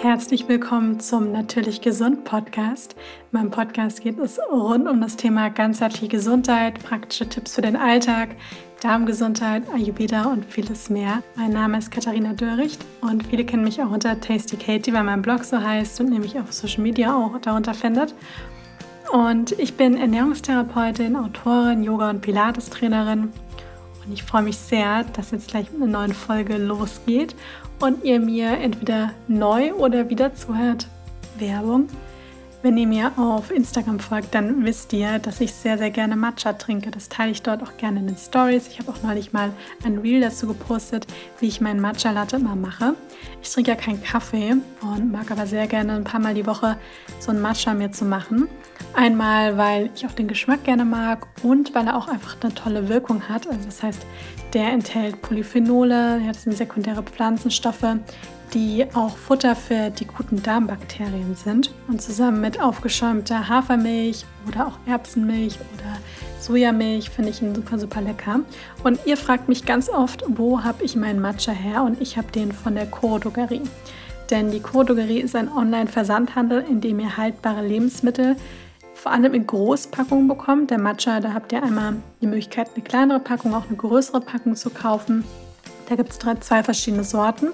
Herzlich willkommen zum Natürlich Gesund Podcast. In meinem Podcast geht es rund um das Thema ganzheitliche Gesundheit, praktische Tipps für den Alltag, Darmgesundheit, Ayurveda und vieles mehr. Mein Name ist Katharina Döricht und viele kennen mich auch unter Tasty Katie, weil mein Blog so heißt und nämlich auf Social Media auch darunter findet. Und ich bin Ernährungstherapeutin, Autorin, Yoga- und Pilates-Trainerin. Und ich freue mich sehr, dass jetzt gleich mit einer neuen Folge losgeht und ihr mir entweder neu oder wieder zuhört. Werbung. Wenn ihr mir auf Instagram folgt, dann wisst ihr, dass ich sehr, sehr gerne Matcha trinke. Das teile ich dort auch gerne in den Stories. Ich habe auch neulich mal ein Reel dazu gepostet, wie ich meinen Matcha Latte immer mache. Ich trinke ja keinen Kaffee und mag aber sehr gerne ein paar Mal die Woche so ein Matcha mir zu machen. Einmal, weil ich auch den Geschmack gerne mag und weil er auch einfach eine tolle Wirkung hat. Also das heißt, der enthält Polyphenole, das sind sekundäre Pflanzenstoffe, die auch Futter für die guten Darmbakterien sind. Und zusammen mit aufgeschäumter Hafermilch oder auch Erbsenmilch oder Sojamilch finde ich ihn super, super lecker. Und ihr fragt mich ganz oft, wo habe ich meinen Matcha her? Und ich habe den von der Chorodogerie. Denn die Chorodogerie ist ein Online-Versandhandel, in dem ihr haltbare Lebensmittel vor allem in Großpackungen bekommt. Der Matcha, da habt ihr einmal die Möglichkeit, eine kleinere Packung, auch eine größere Packung zu kaufen. Da gibt es zwei verschiedene Sorten.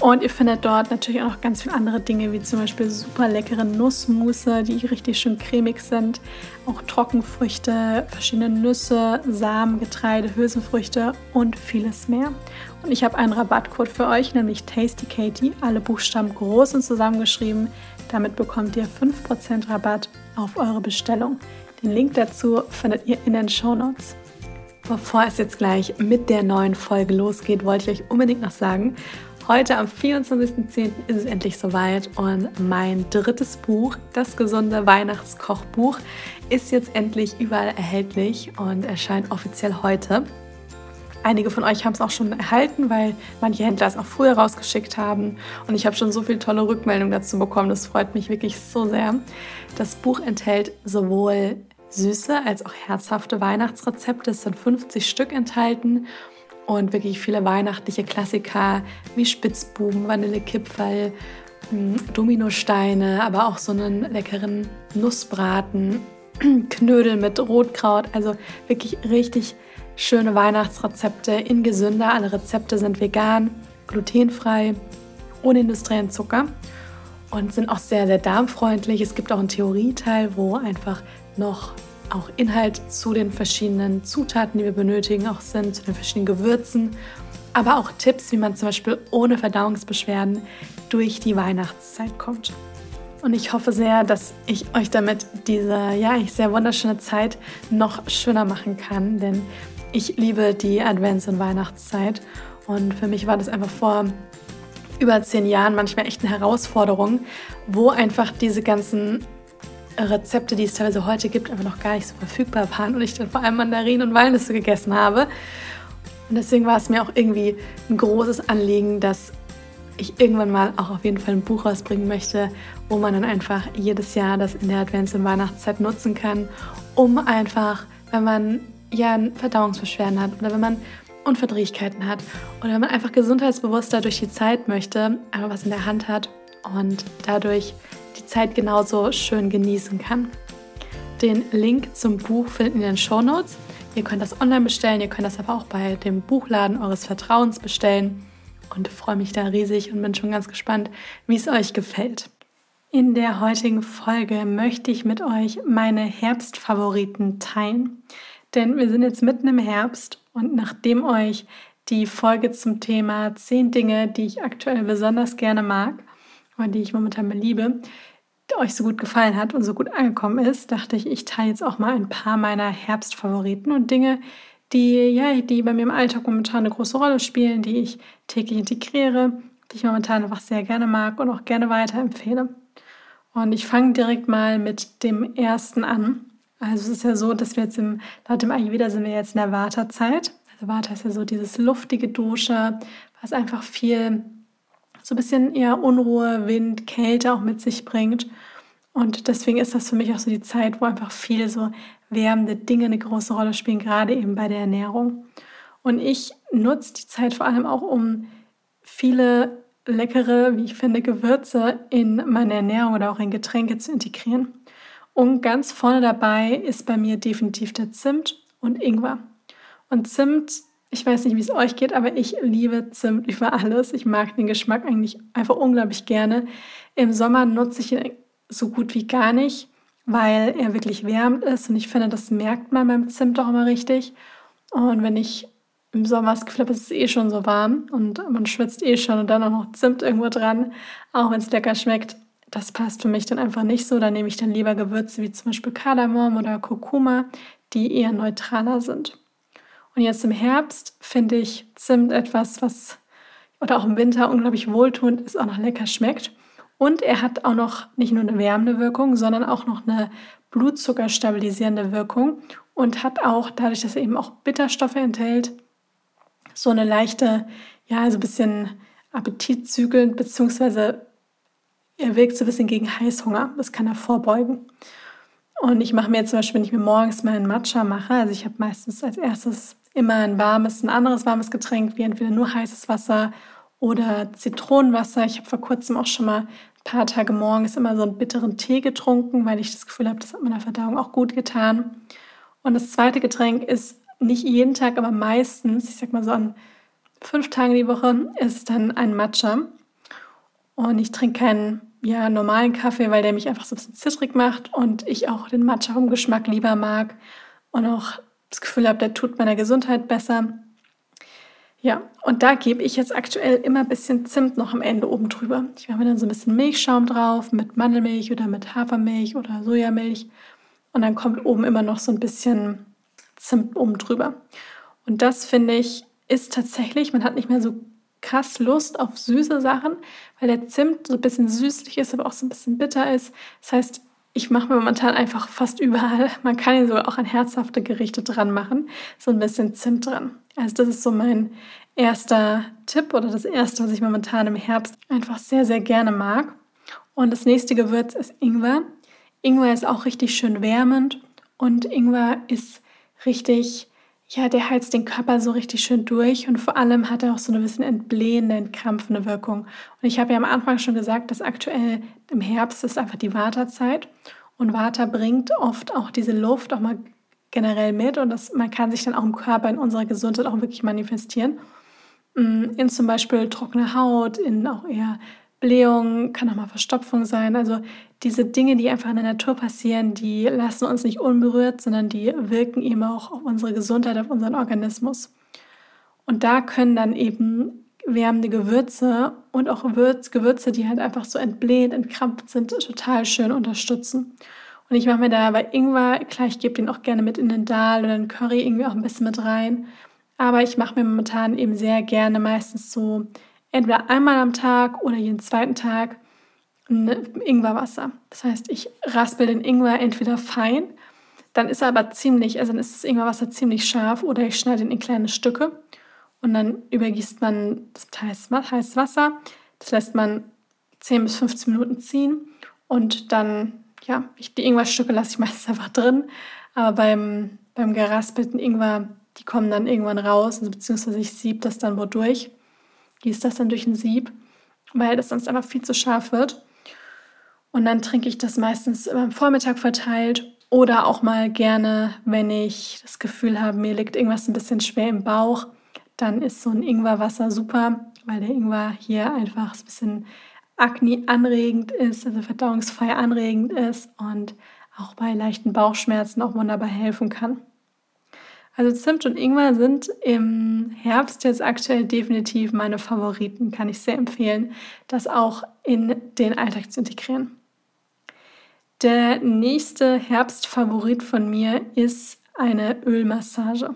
Und ihr findet dort natürlich auch noch ganz viele andere Dinge, wie zum Beispiel super leckere Nussmusse, die richtig schön cremig sind. Auch Trockenfrüchte, verschiedene Nüsse, Samen, Getreide, Hülsenfrüchte und vieles mehr. Und ich habe einen Rabattcode für euch, nämlich Tasty Katie, alle Buchstaben groß und zusammengeschrieben. Damit bekommt ihr 5% Rabatt auf eure Bestellung. Den Link dazu findet ihr in den Show Notes. Bevor es jetzt gleich mit der neuen Folge losgeht, wollte ich euch unbedingt noch sagen, heute am 24.10. ist es endlich soweit und mein drittes Buch, das gesunde Weihnachtskochbuch, ist jetzt endlich überall erhältlich und erscheint offiziell heute. Einige von euch haben es auch schon erhalten, weil manche Händler es auch früher rausgeschickt haben. Und ich habe schon so viele tolle Rückmeldungen dazu bekommen. Das freut mich wirklich so sehr. Das Buch enthält sowohl süße als auch herzhafte Weihnachtsrezepte. Es sind 50 Stück enthalten und wirklich viele weihnachtliche Klassiker wie Spitzbuben, Vanillekipferl, hm, Dominosteine, aber auch so einen leckeren Nussbraten, Knödel mit Rotkraut. Also wirklich richtig schöne Weihnachtsrezepte in gesünder. Alle Rezepte sind vegan, glutenfrei, ohne industriellen Zucker und sind auch sehr, sehr darmfreundlich. Es gibt auch einen Theorieteil, wo einfach noch auch Inhalt zu den verschiedenen Zutaten, die wir benötigen, auch sind, zu den verschiedenen Gewürzen, aber auch Tipps, wie man zum Beispiel ohne Verdauungsbeschwerden durch die Weihnachtszeit kommt. Und ich hoffe sehr, dass ich euch damit diese ja, sehr wunderschöne Zeit noch schöner machen kann, denn ich liebe die Advents- und Weihnachtszeit. Und für mich war das einfach vor über zehn Jahren manchmal echt eine Herausforderung, wo einfach diese ganzen Rezepte, die es teilweise heute gibt, einfach noch gar nicht so verfügbar waren und ich dann vor allem Mandarinen und Walnüsse gegessen habe. Und deswegen war es mir auch irgendwie ein großes Anliegen, dass ich irgendwann mal auch auf jeden Fall ein Buch rausbringen möchte, wo man dann einfach jedes Jahr das in der Advents- und Weihnachtszeit nutzen kann, um einfach, wenn man ja Verdauungsbeschwerden hat oder wenn man Unverdrehlichkeiten hat oder wenn man einfach gesundheitsbewusster durch die Zeit möchte, einfach was in der Hand hat und dadurch die Zeit genauso schön genießen kann. Den Link zum Buch findet ihr in den Show Notes. Ihr könnt das online bestellen, ihr könnt das aber auch bei dem Buchladen eures Vertrauens bestellen und freue mich da riesig und bin schon ganz gespannt, wie es euch gefällt. In der heutigen Folge möchte ich mit euch meine Herbstfavoriten teilen. Denn wir sind jetzt mitten im Herbst und nachdem euch die Folge zum Thema 10 Dinge, die ich aktuell besonders gerne mag die ich momentan beliebe, euch so gut gefallen hat und so gut angekommen ist, dachte ich, ich teile jetzt auch mal ein paar meiner Herbstfavoriten und Dinge, die, ja, die bei mir im Alltag momentan eine große Rolle spielen, die ich täglich integriere, die ich momentan einfach sehr gerne mag und auch gerne weiterempfehle. Und ich fange direkt mal mit dem ersten an. Also es ist ja so, dass wir jetzt im, laut dem Ayurveda sind wir jetzt in der Vata-Zeit. Also Vata ist ja so dieses luftige Dosha, was einfach viel, so ein bisschen eher Unruhe, Wind, Kälte auch mit sich bringt. Und deswegen ist das für mich auch so die Zeit, wo einfach viel so wärmende Dinge eine große Rolle spielen, gerade eben bei der Ernährung. Und ich nutze die Zeit vor allem auch, um viele leckere, wie ich finde, Gewürze in meine Ernährung oder auch in Getränke zu integrieren. Und ganz vorne dabei ist bei mir definitiv der Zimt und Ingwer. Und Zimt, ich weiß nicht, wie es euch geht, aber ich liebe Zimt über alles. Ich mag den Geschmack eigentlich einfach unglaublich gerne. Im Sommer nutze ich ihn so gut wie gar nicht, weil er wirklich wärmend ist. Und ich finde, das merkt man beim Zimt auch immer richtig. Und wenn ich im Sommer das Gefühl habe, es ist eh schon so warm und man schwitzt eh schon und dann auch noch Zimt irgendwo dran, auch wenn es lecker schmeckt, das passt für mich dann einfach nicht so. Da nehme ich dann lieber Gewürze wie zum Beispiel Kardamom oder Kurkuma, die eher neutraler sind. Und jetzt im Herbst finde ich Zimt etwas, was oder auch im Winter unglaublich wohltuend ist, auch noch lecker schmeckt. Und er hat auch noch nicht nur eine wärmende Wirkung, sondern auch noch eine Blutzuckerstabilisierende Wirkung und hat auch, dadurch, dass er eben auch Bitterstoffe enthält, so eine leichte, ja, so ein bisschen appetitzügelnd, beziehungsweise er wirkt so ein bisschen gegen Heißhunger. Das kann er vorbeugen. Und ich mache mir jetzt zum Beispiel, wenn ich mir morgens meinen Matcha mache, also ich habe meistens als erstes immer ein warmes, ein anderes warmes Getränk, wie entweder nur heißes Wasser oder Zitronenwasser. Ich habe vor kurzem auch schon mal ein paar Tage morgens immer so einen bitteren Tee getrunken, weil ich das Gefühl habe, das hat meiner Verdauung auch gut getan. Und das zweite Getränk ist nicht jeden Tag, aber meistens, ich sag mal so an fünf Tagen die Woche, ist dann ein Matcha. Und ich trinke keinen ja, normalen Kaffee, weil der mich einfach so ein bisschen zittrig macht und ich auch den Matcha vom Geschmack lieber mag und auch das Gefühl habe, der tut meiner Gesundheit besser. Ja, und da gebe ich jetzt aktuell immer ein bisschen Zimt noch am Ende oben drüber. Ich mache mir dann so ein bisschen Milchschaum drauf mit Mandelmilch oder mit Hafermilch oder Sojamilch. Und dann kommt oben immer noch so ein bisschen Zimt oben drüber. Und das finde ich ist tatsächlich, man hat nicht mehr so krass Lust auf süße Sachen, weil der Zimt so ein bisschen süßlich ist, aber auch so ein bisschen bitter ist. Das heißt, ich mache mir momentan einfach fast überall, man kann ihn sogar auch an herzhafte Gerichte dran machen, so ein bisschen Zimt dran. Also das ist so mein erster Tipp oder das erste, was ich momentan im Herbst einfach sehr, sehr gerne mag. Und das nächste Gewürz ist Ingwer. Ingwer ist auch richtig schön wärmend und Ingwer ist richtig, ja, der heizt den Körper so richtig schön durch und vor allem hat er auch so ein bisschen entblähende, entkrampfende Wirkung. Und ich habe ja am Anfang schon gesagt, dass aktuell im Herbst ist einfach die Waterzeit und Water bringt oft auch diese Luft auch mal generell mit und das, man kann sich dann auch im Körper, in unserer Gesundheit auch wirklich manifestieren. Mm, in zum Beispiel trockene Haut, in auch eher Blähung, kann auch mal Verstopfung sein. Also diese Dinge, die einfach in der Natur passieren, die lassen uns nicht unberührt, sondern die wirken eben auch auf unsere Gesundheit, auf unseren Organismus. Und da können dann eben wärmende Gewürze und auch Gewürze, die halt einfach so entbläht, entkrampft sind, total schön unterstützen. Und ich mache mir da bei Ingwer, klar, ich gebe den auch gerne mit in den Dal oder in Curry irgendwie auch ein bisschen mit rein. Aber ich mache mir momentan eben sehr gerne meistens so entweder einmal am Tag oder jeden zweiten Tag Ingwerwasser. Das heißt, ich raspel den Ingwer entweder fein, dann ist er aber ziemlich, also dann ist das Ingwerwasser ziemlich scharf oder ich schneide ihn in kleine Stücke und dann übergießt man das heißes Wasser. Das lässt man 10 bis 15 Minuten ziehen und dann, ja, ich, die Ingwerstücke lasse ich meistens einfach drin, aber beim, beim geraspelten Ingwer, die kommen dann irgendwann raus, also beziehungsweise ich sieb das dann wodurch, gieße das dann durch ein Sieb, weil das sonst einfach viel zu scharf wird. Und dann trinke ich das meistens am Vormittag verteilt oder auch mal gerne, wenn ich das Gefühl habe, mir liegt irgendwas ein bisschen schwer im Bauch, dann ist so ein Ingwerwasser super, weil der Ingwer hier einfach ein bisschen Akne anregend ist, also verdauungsfrei anregend ist und auch bei leichten Bauchschmerzen auch wunderbar helfen kann. Also Zimt und Ingwer sind im Herbst jetzt aktuell definitiv meine Favoriten. Kann ich sehr empfehlen, das auch in den Alltag zu integrieren. Der nächste Herbstfavorit von mir ist eine Ölmassage.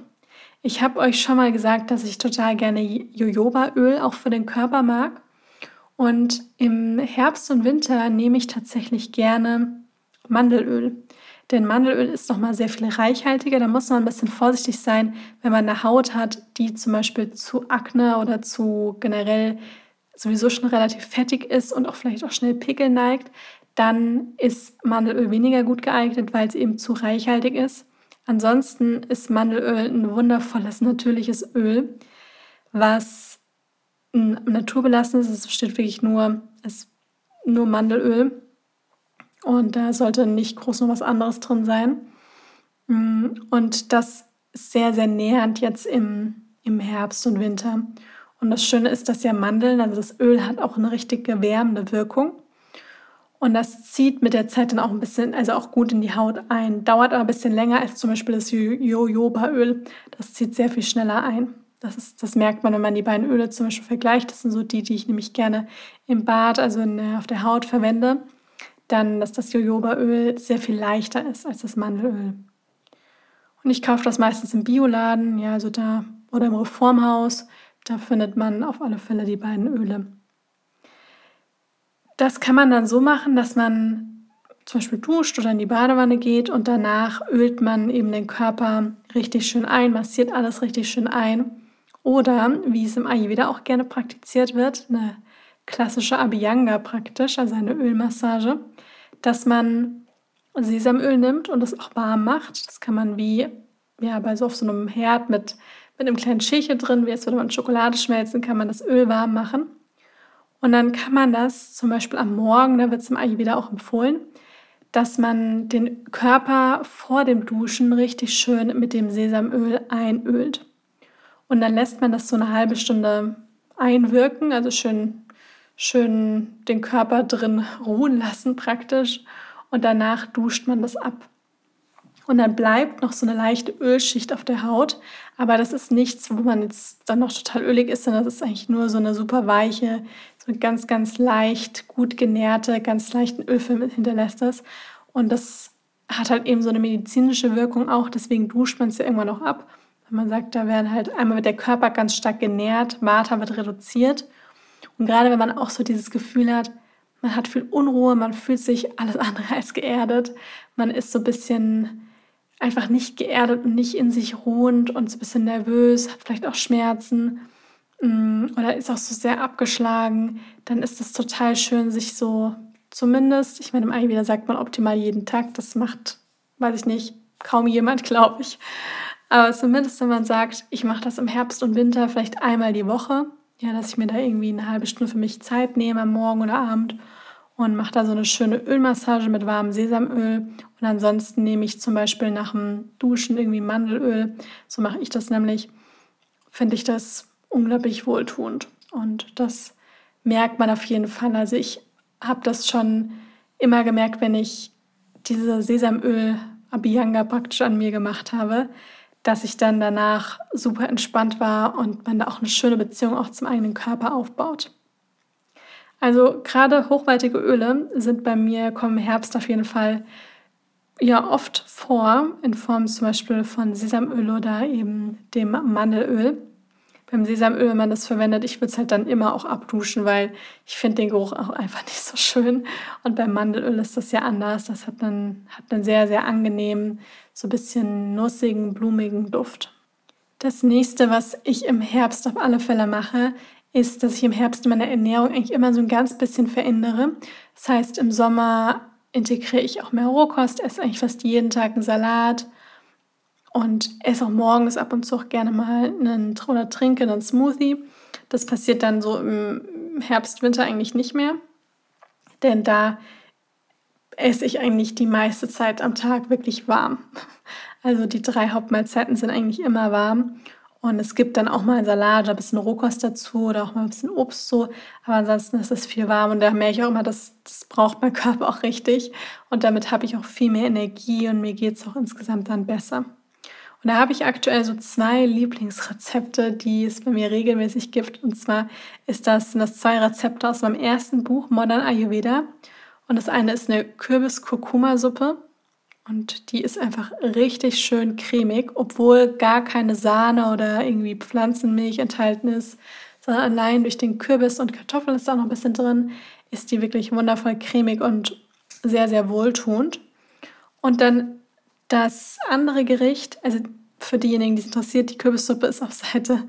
Ich habe euch schon mal gesagt, dass ich total gerne Jojobaöl auch für den Körper mag. Und im Herbst und Winter nehme ich tatsächlich gerne Mandelöl. Denn Mandelöl ist nochmal sehr viel reichhaltiger. Da muss man ein bisschen vorsichtig sein, wenn man eine Haut hat, die zum Beispiel zu Akne oder zu generell sowieso schon relativ fettig ist und auch vielleicht auch schnell Pickel neigt dann ist Mandelöl weniger gut geeignet, weil es eben zu reichhaltig ist. Ansonsten ist Mandelöl ein wundervolles, natürliches Öl, was naturbelassen ist. Es besteht wirklich nur, es, nur Mandelöl. Und da sollte nicht groß noch was anderes drin sein. Mm, und das ist sehr, sehr nähernd jetzt im, im Herbst und Winter. Und das Schöne ist, dass ja Mandeln, also das Öl hat auch eine richtige wärmende Wirkung. Und das zieht mit der Zeit dann auch ein bisschen, also auch gut in die Haut ein. Dauert aber ein bisschen länger als zum Beispiel das Jojobaöl. Das zieht sehr viel schneller ein. Das, ist, das merkt man, wenn man die beiden Öle zum Beispiel vergleicht. Das sind so die, die ich nämlich gerne im Bad, also der, auf der Haut verwende. Dann, dass das Jojobaöl sehr viel leichter ist als das Mandelöl. Und ich kaufe das meistens im Bioladen, ja, also da oder im Reformhaus. Da findet man auf alle Fälle die beiden Öle. Das kann man dann so machen, dass man zum Beispiel duscht oder in die Badewanne geht und danach ölt man eben den Körper richtig schön ein, massiert alles richtig schön ein. Oder, wie es im Ayurveda auch gerne praktiziert wird, eine klassische Abhyanga praktisch, also eine Ölmassage, dass man Sesamöl nimmt und es auch warm macht. Das kann man wie ja, bei so auf so einem Herd mit, mit einem kleinen Schälchen drin, wie jetzt würde man Schokolade schmelzen, kann man das Öl warm machen. Und dann kann man das zum Beispiel am Morgen, da wird es im Ayurveda auch empfohlen, dass man den Körper vor dem Duschen richtig schön mit dem Sesamöl einölt. Und dann lässt man das so eine halbe Stunde einwirken, also schön, schön den Körper drin ruhen lassen praktisch. Und danach duscht man das ab. Und dann bleibt noch so eine leichte Ölschicht auf der Haut. Aber das ist nichts, wo man jetzt dann noch total ölig ist, sondern das ist eigentlich nur so eine super weiche, so eine ganz, ganz leicht, gut genährte, ganz leichten Ölfilm hinterlässt das. Und das hat halt eben so eine medizinische Wirkung auch. Deswegen duscht man es ja irgendwann noch ab. Wenn man sagt, da werden halt einmal wird der Körper ganz stark genährt, Vata wird reduziert. Und gerade wenn man auch so dieses Gefühl hat, man hat viel Unruhe, man fühlt sich alles andere als geerdet, man ist so ein bisschen einfach nicht geerdet und nicht in sich ruhend und so ein bisschen nervös, hat vielleicht auch Schmerzen mm, oder ist auch so sehr abgeschlagen, dann ist es total schön, sich so zumindest, ich meine, im Ayurveda sagt man optimal jeden Tag, das macht, weiß ich nicht, kaum jemand, glaube ich. Aber zumindest, wenn man sagt, ich mache das im Herbst und Winter vielleicht einmal die Woche, ja, dass ich mir da irgendwie eine halbe Stunde für mich Zeit nehme, am Morgen oder Abend und mache da so eine schöne Ölmassage mit warmem Sesamöl. Und ansonsten nehme ich zum Beispiel nach dem Duschen irgendwie Mandelöl. So mache ich das nämlich. Finde ich das unglaublich wohltuend. Und das merkt man auf jeden Fall. Also ich habe das schon immer gemerkt, wenn ich diese Sesamöl Abhyanga praktisch an mir gemacht habe, dass ich dann danach super entspannt war und man da auch eine schöne Beziehung auch zum eigenen Körper aufbaut. Also gerade hochwertige Öle sind bei mir, kommen im Herbst auf jeden Fall ja oft vor, in Form zum Beispiel von Sesamöl oder eben dem Mandelöl. Beim Sesamöl, wenn man das verwendet, ich würde es halt dann immer auch abduschen, weil ich finde den Geruch auch einfach nicht so schön. Und beim Mandelöl ist das ja anders. Das hat einen, hat einen sehr, sehr angenehmen, so ein bisschen nussigen, blumigen Duft. Das nächste, was ich im Herbst auf alle Fälle mache, ist, dass ich im Herbst meine Ernährung eigentlich immer so ein ganz bisschen verändere. Das heißt, im Sommer integriere ich auch mehr Rohkost, esse eigentlich fast jeden Tag einen Salat und esse auch morgens ab und zu auch gerne mal einen oder trinke einen Smoothie. Das passiert dann so im Herbst, Winter eigentlich nicht mehr, denn da esse ich eigentlich die meiste Zeit am Tag wirklich warm. Also die drei Hauptmahlzeiten sind eigentlich immer warm und es gibt dann auch mal einen Salat oder ein bisschen Rohkost dazu oder auch mal ein bisschen Obst so. Aber ansonsten ist es viel warm und da merke ich auch immer, dass das braucht mein Körper auch richtig. Und damit habe ich auch viel mehr Energie und mir geht es auch insgesamt dann besser. Und da habe ich aktuell so zwei Lieblingsrezepte, die es bei mir regelmäßig gibt. Und zwar ist das, sind das zwei Rezepte aus meinem ersten Buch Modern Ayurveda. Und das eine ist eine Kürbis-Kurkuma-Suppe. Und die ist einfach richtig schön cremig, obwohl gar keine Sahne oder irgendwie Pflanzenmilch enthalten ist, sondern allein durch den Kürbis und Kartoffeln ist da noch ein bisschen drin, ist die wirklich wundervoll cremig und sehr, sehr wohltuend. Und dann das andere Gericht, also für diejenigen, die es interessiert, die Kürbissuppe ist auf Seite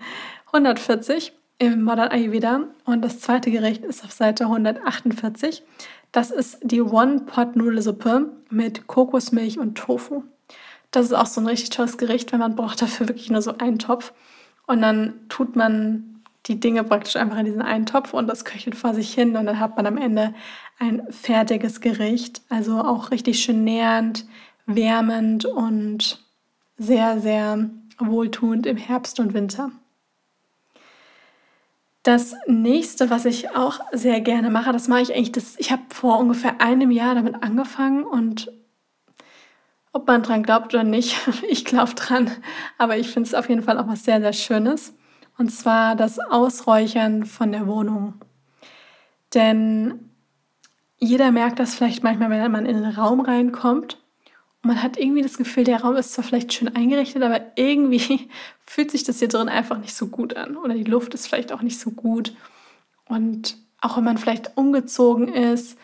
140 im Modern Ayurveda und das zweite Gericht ist auf Seite 148. Das ist die One-Pot-Nudelsuppe mit Kokosmilch und Tofu. Das ist auch so ein richtig tolles Gericht, weil man braucht dafür wirklich nur so einen Topf. Und dann tut man die Dinge praktisch einfach in diesen einen Topf und das köchelt vor sich hin und dann hat man am Ende ein fertiges Gericht. Also auch richtig schön nährend, wärmend und sehr, sehr wohltuend im Herbst und Winter. Das nächste, was ich auch sehr gerne mache, das mache ich eigentlich, das, ich habe vor ungefähr einem Jahr damit angefangen und ob man dran glaubt oder nicht, ich glaube dran, aber ich finde es auf jeden Fall auch was sehr, sehr Schönes. Und zwar das Ausräuchern von der Wohnung. Denn jeder merkt das vielleicht manchmal, wenn man in einen Raum reinkommt man hat irgendwie das Gefühl, der Raum ist zwar vielleicht schön eingerichtet, aber irgendwie fühlt sich das hier drin einfach nicht so gut an. Oder die Luft ist vielleicht auch nicht so gut. Und auch wenn man vielleicht umgezogen ist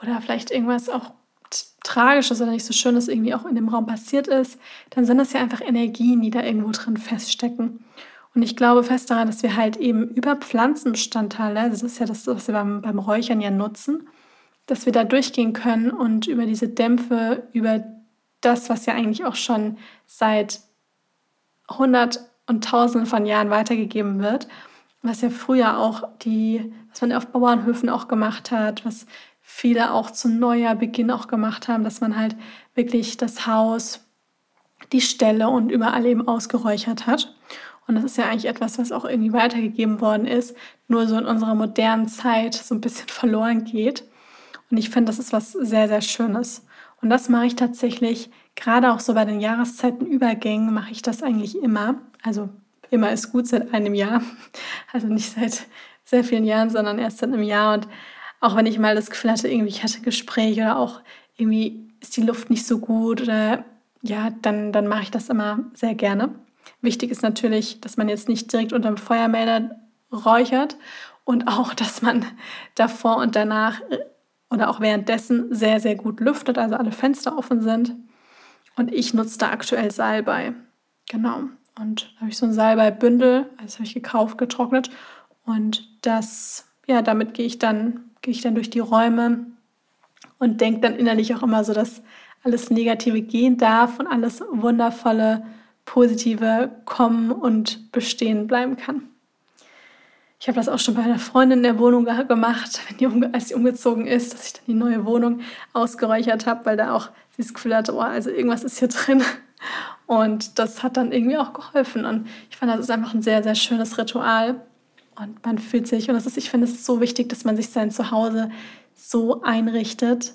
oder vielleicht irgendwas auch Tragisches oder nicht so Schönes irgendwie auch in dem Raum passiert ist, dann sind das ja einfach Energien, die da irgendwo drin feststecken. Und ich glaube fest daran, dass wir halt eben über Pflanzenbestandteile, das ist ja das, was wir beim, beim Räuchern ja nutzen, dass wir da durchgehen können und über diese Dämpfe, über das, was ja eigentlich auch schon seit hundert und tausenden von Jahren weitergegeben wird, was ja früher auch die, was man auf Bauernhöfen auch gemacht hat, was viele auch zum Neujahrbeginn auch gemacht haben, dass man halt wirklich das Haus, die Ställe und überall eben ausgeräuchert hat. Und das ist ja eigentlich etwas, was auch irgendwie weitergegeben worden ist, nur so in unserer modernen Zeit so ein bisschen verloren geht. Und ich finde, das ist was sehr, sehr Schönes. Und das mache ich tatsächlich, gerade auch so bei den Jahreszeitenübergängen, mache ich das eigentlich immer. Also immer ist gut seit einem Jahr. Also nicht seit sehr vielen Jahren, sondern erst seit einem Jahr. Und auch wenn ich mal das Gefühl hatte, irgendwie ich hatte ein Gespräch oder auch irgendwie ist die Luft nicht so gut oder ja, dann, dann mache ich das immer sehr gerne. Wichtig ist natürlich, dass man jetzt nicht direkt unter dem Feuermelder räuchert und auch, dass man davor und danach oder auch währenddessen sehr, sehr gut lüftet, also alle Fenster offen sind. Und ich nutze da aktuell Salbei. Genau. Und da habe ich so ein Salbei-Bündel, das habe ich gekauft, getrocknet. Und das, ja, damit gehe ich dann, gehe ich dann durch die Räume und denke dann innerlich auch immer so, dass alles Negative gehen darf und alles Wundervolle Positive kommen und bestehen bleiben kann. Ich habe das auch schon bei einer Freundin in der Wohnung gemacht, wenn die als sie umgezogen ist, dass ich dann die neue Wohnung ausgeräuchert habe, weil da auch sie das Gefühl hatte, oh, also irgendwas ist hier drin. Und das hat dann irgendwie auch geholfen. Und ich fand, das ist einfach ein sehr, sehr schönes Ritual. Und man fühlt sich, und das ist, ich finde, es so wichtig, dass man sich sein Zuhause so einrichtet,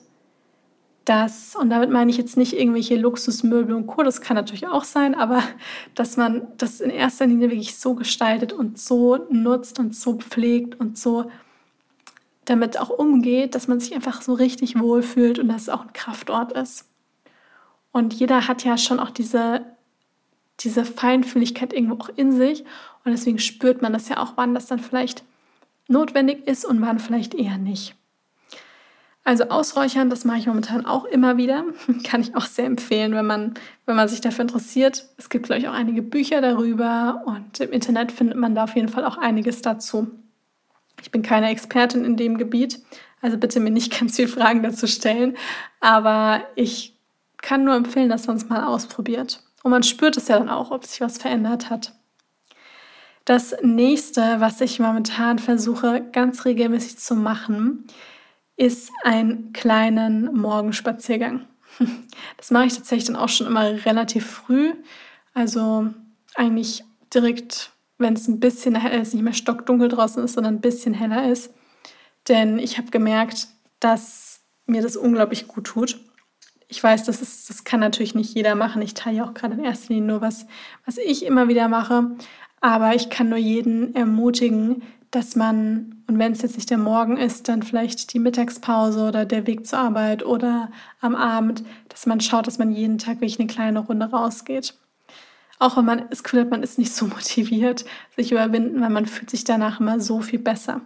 dass, und damit meine ich jetzt nicht irgendwelche Luxusmöbel und Co., das kann natürlich auch sein, aber dass man das in erster Linie wirklich so gestaltet und so nutzt und so pflegt und so damit auch umgeht, dass man sich einfach so richtig wohlfühlt und dass es auch ein Kraftort ist. Und jeder hat ja schon auch diese, diese Feinfühligkeit irgendwo auch in sich und deswegen spürt man das ja auch, wann das dann vielleicht notwendig ist und wann vielleicht eher nicht. Also ausräuchern, das mache ich momentan auch immer wieder. Kann ich auch sehr empfehlen, wenn man, wenn man sich dafür interessiert. Es gibt, glaube ich, auch einige Bücher darüber und im Internet findet man da auf jeden Fall auch einiges dazu. Ich bin keine Expertin in dem Gebiet, also bitte mir nicht ganz viele Fragen dazu stellen, aber ich kann nur empfehlen, dass man es mal ausprobiert. Und man spürt es ja dann auch, ob sich was verändert hat. Das nächste, was ich momentan versuche, ganz regelmäßig zu machen, ist einen kleinen Morgenspaziergang. Das mache ich tatsächlich dann auch schon immer relativ früh. Also eigentlich direkt, wenn es ein bisschen heller ist, nicht mehr stockdunkel draußen ist, sondern ein bisschen heller ist. Denn ich habe gemerkt, dass mir das unglaublich gut tut. Ich weiß, das, ist, das kann natürlich nicht jeder machen. Ich teile ja auch gerade in erster Linie nur was, was ich immer wieder mache. Aber ich kann nur jeden ermutigen, dass man, und wenn es jetzt nicht der Morgen ist, dann vielleicht die Mittagspause oder der Weg zur Arbeit oder am Abend, dass man schaut, dass man jeden Tag wirklich eine kleine Runde rausgeht. Auch wenn man das Gefühl hat, man ist nicht so motiviert, sich überwinden, weil man fühlt sich danach immer so viel besser.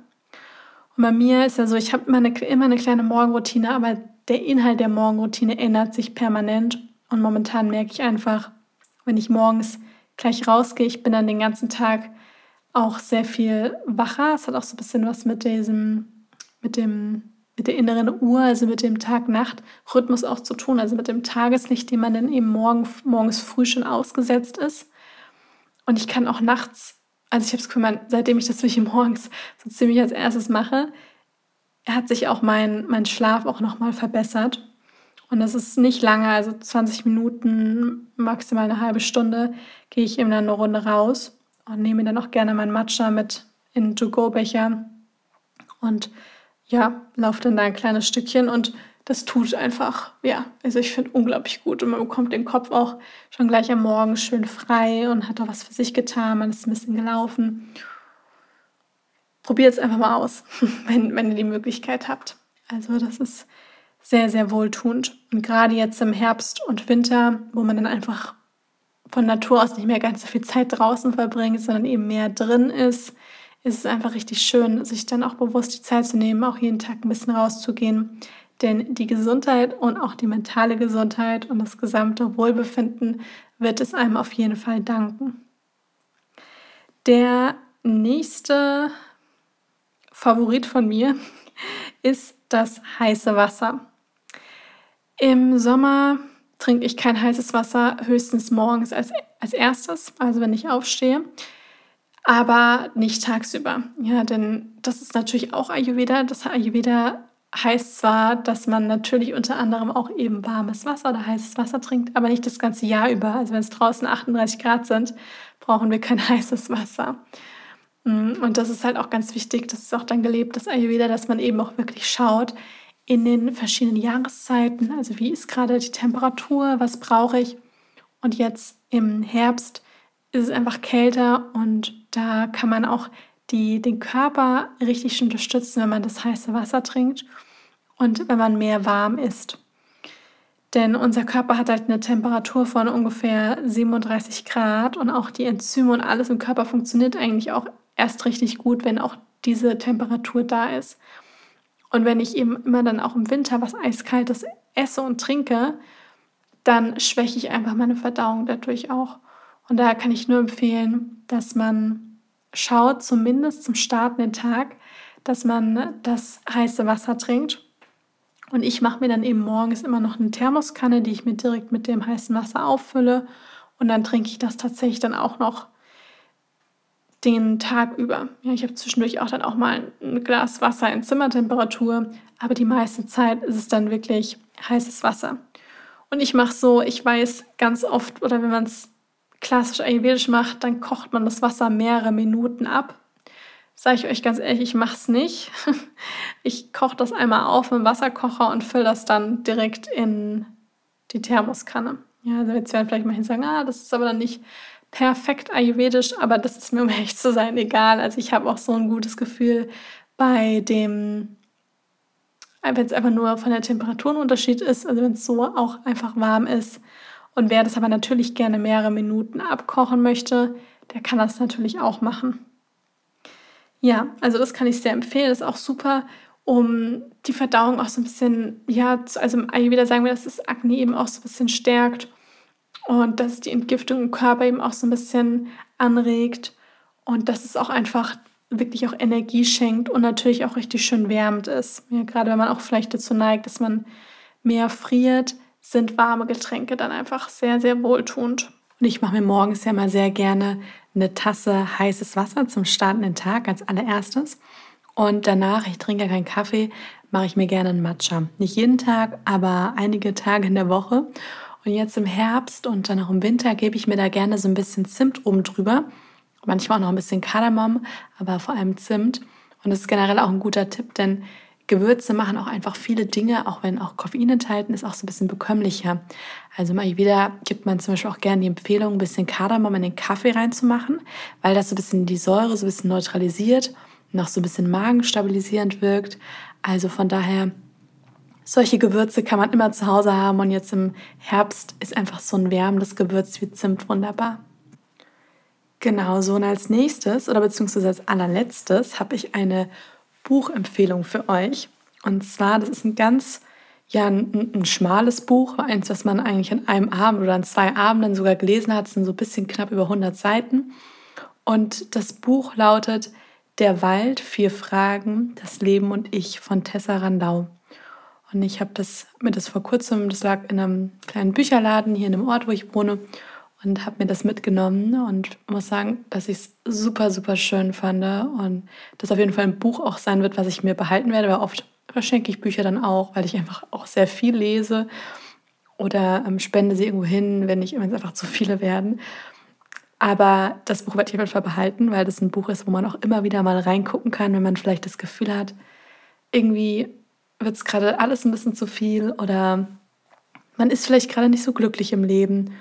Und bei mir ist ja so, ich habe immer eine, immer eine kleine Morgenroutine, aber der Inhalt der Morgenroutine ändert sich permanent. Und momentan merke ich einfach, wenn ich morgens gleich rausgehe, ich bin dann den ganzen Tag auch sehr viel wacher. Es hat auch so ein bisschen was mit diesem, mit dem, mit der inneren Uhr, also mit dem Tag-Nacht-Rhythmus auch zu tun, also mit dem Tageslicht, dem man dann eben morgen, morgens früh schon ausgesetzt ist. Und ich kann auch nachts also ich habe es gefühlt, seitdem ich das wirklich morgens so ziemlich als erstes mache, hat sich auch mein, mein Schlaf auch nochmal verbessert. Und das ist nicht lange, also 20 Minuten, maximal eine halbe Stunde, gehe ich eben dann eine Runde raus und nehme dann auch gerne mein Matcha mit in To-Go-Becher und ja, laufe dann da ein kleines Stückchen und das tut einfach, ja, also ich finde unglaublich gut und man bekommt den Kopf auch schon gleich am Morgen schön frei und hat da was für sich getan, man ist ein bisschen gelaufen. Probiert es einfach mal aus, wenn, wenn ihr die Möglichkeit habt. Also das ist sehr, sehr wohltuend. Und gerade jetzt im Herbst und Winter, wo man dann einfach von Natur aus nicht mehr ganz so viel Zeit draußen verbringt, sondern eben mehr drin ist, ist es einfach richtig schön, sich dann auch bewusst die Zeit zu nehmen, auch jeden Tag ein bisschen rauszugehen. Denn die Gesundheit und auch die mentale Gesundheit und das gesamte Wohlbefinden wird es einem auf jeden Fall danken. Der nächste Favorit von mir ist das heiße Wasser. Im Sommer trinke ich kein heißes Wasser, höchstens morgens als, als erstes, also wenn ich aufstehe, aber nicht tagsüber. Ja, denn das ist natürlich auch Ayurveda. Das Ayurveda heißt zwar, dass man natürlich unter anderem auch eben warmes Wasser oder heißes Wasser trinkt, aber nicht das ganze Jahr über. Also wenn es draußen 38 Grad sind, brauchen wir kein heißes Wasser. Mm, und das ist halt auch ganz wichtig, das ist auch dann gelebt, das Ayurveda, dass man eben auch wirklich schaut, in den verschiedenen Jahreszeiten. Also wie ist gerade die Temperatur, was brauche ich? Und jetzt im Herbst ist es einfach kälter und da kann man auch die, den Körper richtig unterstützen, wenn man das heiße Wasser trinkt und wenn man mehr warm isst. Denn unser Körper hat halt eine Temperatur von ungefähr 37 Grad und auch die Enzyme und alles im Körper funktioniert eigentlich auch erst richtig gut, wenn auch diese Temperatur da ist. Und wenn ich eben immer dann auch im Winter was Eiskaltes esse und trinke, dann schwäche ich einfach meine Verdauung dadurch auch. Und daher kann ich nur empfehlen, dass man schaut, zumindest zum Starten den Tag, dass man das heiße Wasser trinkt. Und ich mache mir dann eben morgens immer noch eine Thermoskanne, die ich mir direkt mit dem heißen Wasser auffülle. Und dann trinke ich das tatsächlich dann auch noch den Tag über. Ja, ich habe zwischendurch auch dann auch mal ein Glas Wasser in Zimmertemperatur, aber die meiste Zeit ist es dann wirklich heißes Wasser. Und ich mache so, ich weiß ganz oft, oder wenn man es klassisch ayurvedisch macht, dann kocht man das Wasser mehrere Minuten ab. Sage ich euch ganz ehrlich, ich mache es nicht. Ich koche das einmal auf im Wasserkocher und fülle das dann direkt in die Thermoskanne. Ja, also jetzt werden vielleicht mal sagen, ah, das ist aber dann nicht perfekt ayurvedisch, aber das ist mir, um echt zu sein, egal. Also ich habe auch so ein gutes Gefühl bei dem, wenn es einfach nur von der Temperatur ein Unterschied ist, also wenn es so auch einfach warm ist. Und wer das aber natürlich gerne mehrere Minuten abkochen möchte, der kann das natürlich auch machen. Ja, also das kann ich sehr empfehlen. Das ist auch super, um die Verdauung auch so ein bisschen, ja, also im Ayurveda sagen wir, dass das Akne eben auch so ein bisschen stärkt und dass die Entgiftung im Körper eben auch so ein bisschen anregt und dass es auch einfach wirklich auch Energie schenkt und natürlich auch richtig schön wärmend ist. Ja, gerade wenn man auch vielleicht dazu neigt, dass man mehr friert, sind warme Getränke dann einfach sehr, sehr wohltuend. Und ich mache mir morgens ja mal sehr gerne eine Tasse heißes Wasser zum Starten den Tag als allererstes. Und danach, ich trinke ja keinen Kaffee, mache ich mir gerne einen Matcha. Nicht jeden Tag, aber einige Tage in der Woche. Und jetzt im Herbst und dann auch im Winter gebe ich mir da gerne so ein bisschen Zimt oben drüber. Manchmal auch noch ein bisschen Kardamom, aber vor allem Zimt. Und das ist generell auch ein guter Tipp, denn Gewürze machen auch einfach viele Dinge, auch wenn auch Koffein enthalten ist, auch so ein bisschen bekömmlicher. Also mal wieder gibt man zum Beispiel auch gerne die Empfehlung, ein bisschen Kardamom in den Kaffee reinzumachen, weil das so ein bisschen die Säure so ein bisschen neutralisiert auch so ein bisschen magenstabilisierend wirkt. Also von daher solche Gewürze kann man immer zu Hause haben und jetzt im Herbst ist einfach so ein wärmendes Gewürz wie Zimt wunderbar. Genau, so und als nächstes oder beziehungsweise als allerletztes habe ich eine Buchempfehlung für euch. Und zwar, das ist ein ganz, ja, ein, ein, schmales Buch, eins, was man eigentlich an einem Abend oder an zwei Abenden sogar gelesen hat. Es sind so ein bisschen knapp über 100 Seiten. Und das Buch lautet Der Wald, vier Fragen, das Leben und ich von Tessa Randau. Und ich habe das mir das vor kurzem, das lag in einem kleinen Bücherladen hier in dem Ort, wo ich wohne. und habe mir das mitgenommen und muss sagen, dass ich es super, super schön fand und das auf jeden Fall ein Buch auch sein wird, was ich mir behalten werde, weil oft verschenke ich Bücher dann auch, weil ich einfach auch sehr viel lese oder ähm, spende sie irgendwo hin, wenn nicht immer einfach zu viele werden. Aber das Buch werde ich auf jeden Fall behalten, weil das ein Buch ist, wo man auch immer wieder mal reingucken kann, wenn man vielleicht das Gefühl hat, irgendwie wird es gerade alles ein bisschen zu viel oder man ist vielleicht gerade nicht so glücklich im Leben.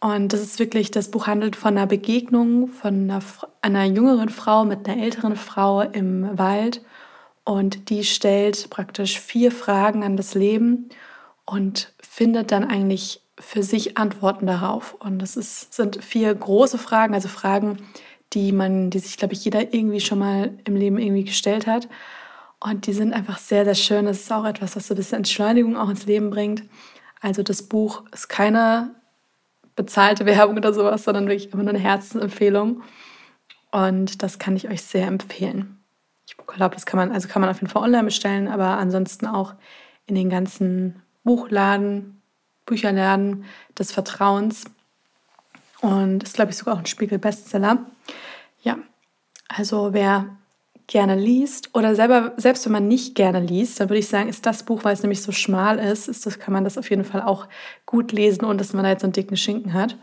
Und das ist wirklich, das Buch handelt von einer Begegnung von einer, einer jüngeren Frau mit einer älteren Frau im Wald. Und die stellt praktisch vier Fragen an das Leben und findet dann eigentlich für sich Antworten darauf. Und das ist, sind vier große Fragen, also Fragen, die man, die sich, glaube ich, jeder irgendwie schon mal im Leben irgendwie gestellt hat. Und die sind einfach sehr, sehr schön. Das ist auch etwas, was so ein bisschen Entschleunigung auch ins Leben bringt. Also das Buch ist keine bezahlte Werbung oder sowas, sondern wirklich immer nur eine Herzensempfehlung. Und das kann ich euch sehr empfehlen. Ich glaube, das kann man, also kann man auf jeden Fall online bestellen, aber ansonsten auch in den ganzen Buchladen, Bücherladen des Vertrauens. Und ist, glaube ich, sogar auch ein Spiegel-Bestseller. Ja, also wer gerne liest oder selber, selbst wenn man nicht gerne liest, dann würde ich sagen, ist das Buch, weil es nämlich so schmal ist, ist das, kann man das auf jeden Fall auch gut lesen, ohne dass man da jetzt so einen dicken Schinken hat.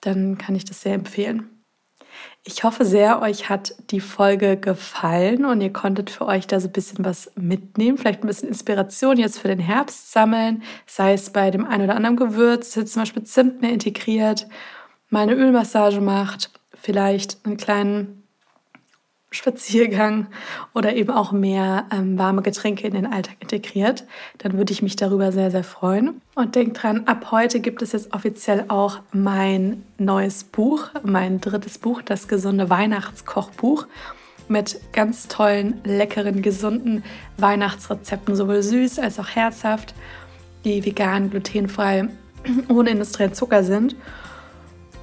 Dann kann ich das sehr empfehlen. Ich hoffe sehr, euch hat die Folge gefallen und ihr konntet für euch da so ein bisschen was mitnehmen. Vielleicht ein bisschen Inspiration jetzt für den Herbst sammeln, sei es bei dem einen oder anderen Gewürz, zum Beispiel Zimt mehr integriert, mal eine Ölmassage macht, vielleicht einen kleinen Spaziergang oder eben auch mehr ähm, warme Getränke in den Alltag integriert, dann würde ich mich darüber sehr, sehr freuen. Und denkt dran, ab heute gibt es jetzt offiziell auch mein neues Buch, mein drittes Buch, das gesunde Weihnachtskochbuch mit ganz tollen, leckeren, gesunden Weihnachtsrezepten, sowohl süß als auch herzhaft, die vegan, glutenfrei, ohne industriellen Zucker sind.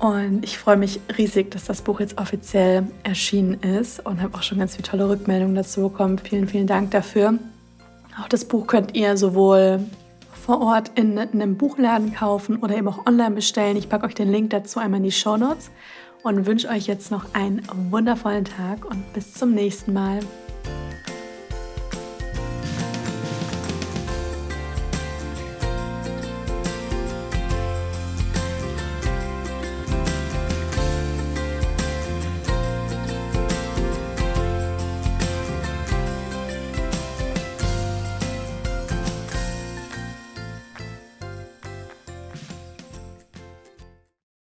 Und ich freue mich riesig, dass das Buch jetzt offiziell erschienen ist und habe auch schon ganz viele tolle Rückmeldungen dazu bekommen. Vielen, vielen Dank dafür. Auch das Buch könnt ihr sowohl vor Ort in einem Buchladen kaufen oder eben auch online bestellen. Ich packe euch den Link dazu einmal in die Show Notes und wünsche euch jetzt noch einen wundervollen Tag und bis zum nächsten Mal.